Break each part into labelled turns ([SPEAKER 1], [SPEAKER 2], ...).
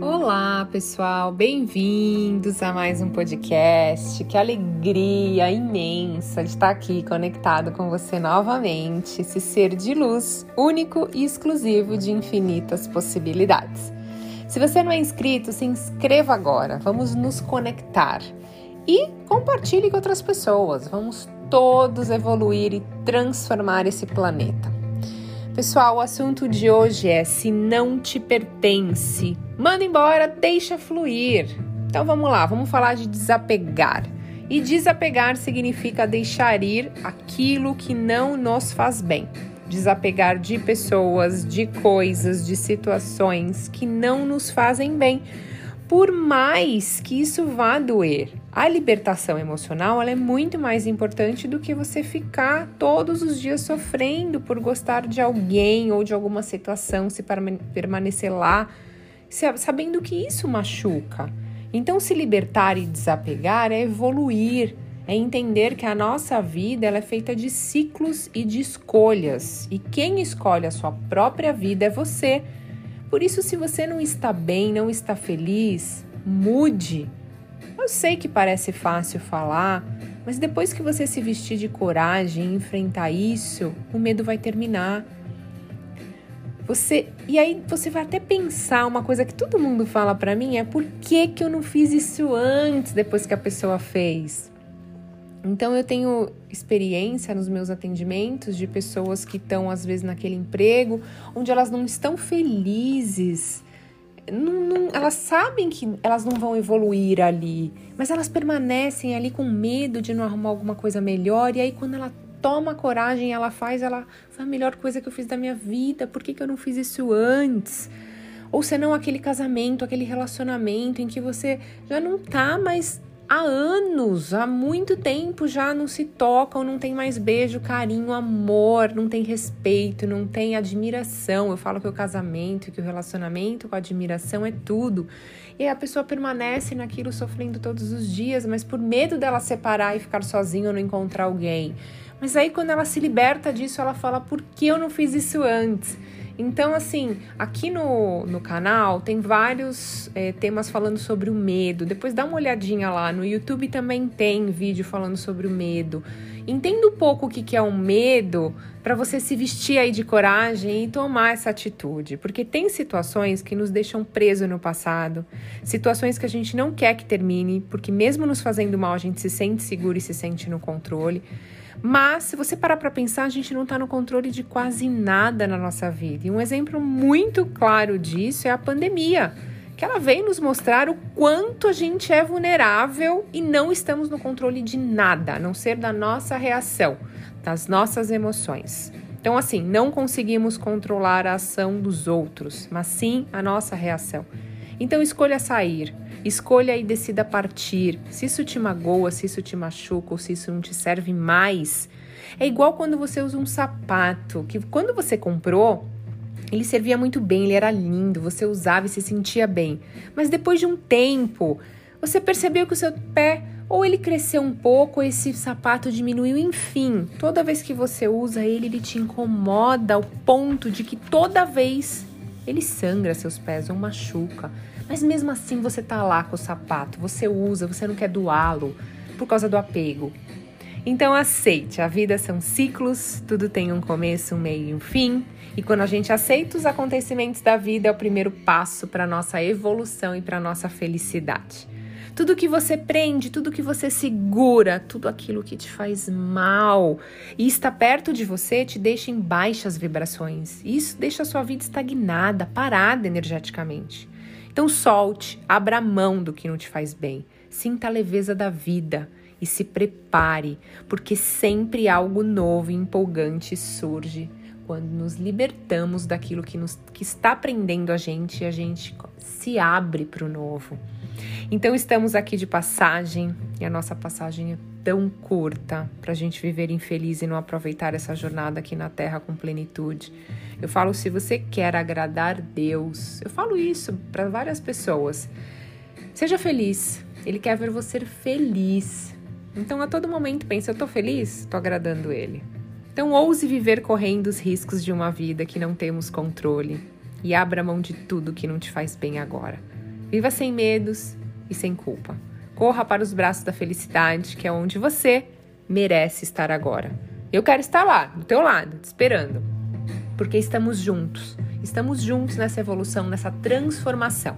[SPEAKER 1] Olá, pessoal, bem-vindos a mais um podcast. Que alegria imensa de estar aqui conectado com você novamente, esse ser de luz único e exclusivo de infinitas possibilidades. Se você não é inscrito, se inscreva agora. Vamos nos conectar e compartilhe com outras pessoas. Vamos todos evoluir e transformar esse planeta. Pessoal, o assunto de hoje é se não te pertence, manda embora, deixa fluir. Então vamos lá, vamos falar de desapegar. E desapegar significa deixar ir aquilo que não nos faz bem desapegar de pessoas, de coisas, de situações que não nos fazem bem, por mais que isso vá doer. A libertação emocional é muito mais importante do que você ficar todos os dias sofrendo por gostar de alguém ou de alguma situação, se permanecer lá, sabendo que isso machuca. Então, se libertar e desapegar é evoluir é entender que a nossa vida ela é feita de ciclos e de escolhas, e quem escolhe a sua própria vida é você. Por isso, se você não está bem, não está feliz, mude. Eu sei que parece fácil falar, mas depois que você se vestir de coragem e enfrentar isso, o medo vai terminar. Você e aí você vai até pensar uma coisa que todo mundo fala para mim é por que que eu não fiz isso antes depois que a pessoa fez? Então eu tenho experiência nos meus atendimentos de pessoas que estão às vezes naquele emprego onde elas não estão felizes. Não, não, elas sabem que elas não vão evoluir ali, mas elas permanecem ali com medo de não arrumar alguma coisa melhor. E aí, quando ela toma coragem, ela faz, ela foi a melhor coisa que eu fiz da minha vida. Por que, que eu não fiz isso antes? Ou senão aquele casamento, aquele relacionamento em que você já não tá mais há anos, há muito tempo já não se tocam, não tem mais beijo, carinho, amor, não tem respeito, não tem admiração. Eu falo que o casamento, que o relacionamento com admiração é tudo. E a pessoa permanece naquilo sofrendo todos os dias, mas por medo dela separar e ficar sozinha ou não encontrar alguém. Mas aí quando ela se liberta disso, ela fala: "Por que eu não fiz isso antes?" Então, assim, aqui no, no canal tem vários é, temas falando sobre o medo. Depois dá uma olhadinha lá. No YouTube também tem vídeo falando sobre o medo. Entenda um pouco o que, que é um medo para você se vestir aí de coragem e tomar essa atitude. Porque tem situações que nos deixam presos no passado, situações que a gente não quer que termine, porque mesmo nos fazendo mal, a gente se sente seguro e se sente no controle. Mas, se você parar para pensar, a gente não está no controle de quase nada na nossa vida. E um exemplo muito claro disso é a pandemia, que ela veio nos mostrar o quanto a gente é vulnerável e não estamos no controle de nada, a não ser da nossa reação, das nossas emoções. Então, assim, não conseguimos controlar a ação dos outros, mas sim a nossa reação. Então, escolha sair Escolha e decida partir. Se isso te magoa, se isso te machuca ou se isso não te serve mais. É igual quando você usa um sapato, que quando você comprou, ele servia muito bem, ele era lindo, você usava e se sentia bem. Mas depois de um tempo, você percebeu que o seu pé ou ele cresceu um pouco, ou esse sapato diminuiu, enfim, toda vez que você usa ele, ele te incomoda ao ponto de que toda vez ele sangra seus pés ou machuca. Mas mesmo assim você tá lá com o sapato, você usa, você não quer doá-lo por causa do apego. Então aceite, a vida são ciclos, tudo tem um começo, um meio e um fim. E quando a gente aceita os acontecimentos da vida, é o primeiro passo para nossa evolução e para nossa felicidade. Tudo que você prende, tudo que você segura, tudo aquilo que te faz mal e está perto de você te deixa em baixas vibrações. Isso deixa a sua vida estagnada, parada energeticamente. Então solte, abra mão do que não te faz bem, sinta a leveza da vida e se prepare, porque sempre algo novo e empolgante surge quando nos libertamos daquilo que, nos, que está prendendo a gente e a gente se abre para o novo. Então estamos aqui de passagem e a nossa passagem é tão curta para a gente viver infeliz e não aproveitar essa jornada aqui na Terra com plenitude. Eu falo, se você quer agradar Deus, eu falo isso para várias pessoas. Seja feliz. Ele quer ver você feliz. Então, a todo momento, pensa: eu tô feliz? Tô agradando ele. Então, ouse viver correndo os riscos de uma vida que não temos controle e abra mão de tudo que não te faz bem agora. Viva sem medos e sem culpa. Corra para os braços da felicidade, que é onde você merece estar agora. Eu quero estar lá, do teu lado, te esperando. Porque estamos juntos. Estamos juntos nessa evolução, nessa transformação.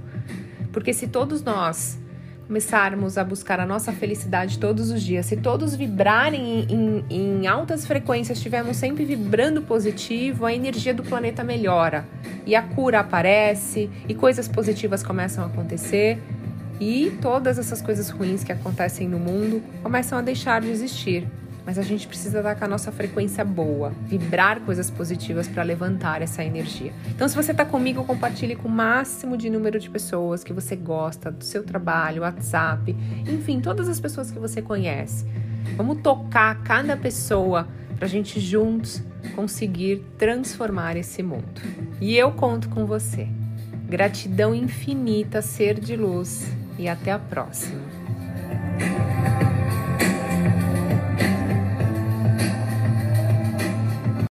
[SPEAKER 1] Porque se todos nós começarmos a buscar a nossa felicidade todos os dias, se todos vibrarem em, em, em altas frequências, estivermos sempre vibrando positivo, a energia do planeta melhora e a cura aparece e coisas positivas começam a acontecer e todas essas coisas ruins que acontecem no mundo começam a deixar de existir mas a gente precisa estar com a nossa frequência boa, vibrar coisas positivas para levantar essa energia. Então, se você está comigo, compartilhe com o máximo de número de pessoas que você gosta, do seu trabalho, WhatsApp, enfim, todas as pessoas que você conhece. Vamos tocar cada pessoa para a gente juntos conseguir transformar esse mundo. E eu conto com você. Gratidão infinita, ser de luz, e até a próxima.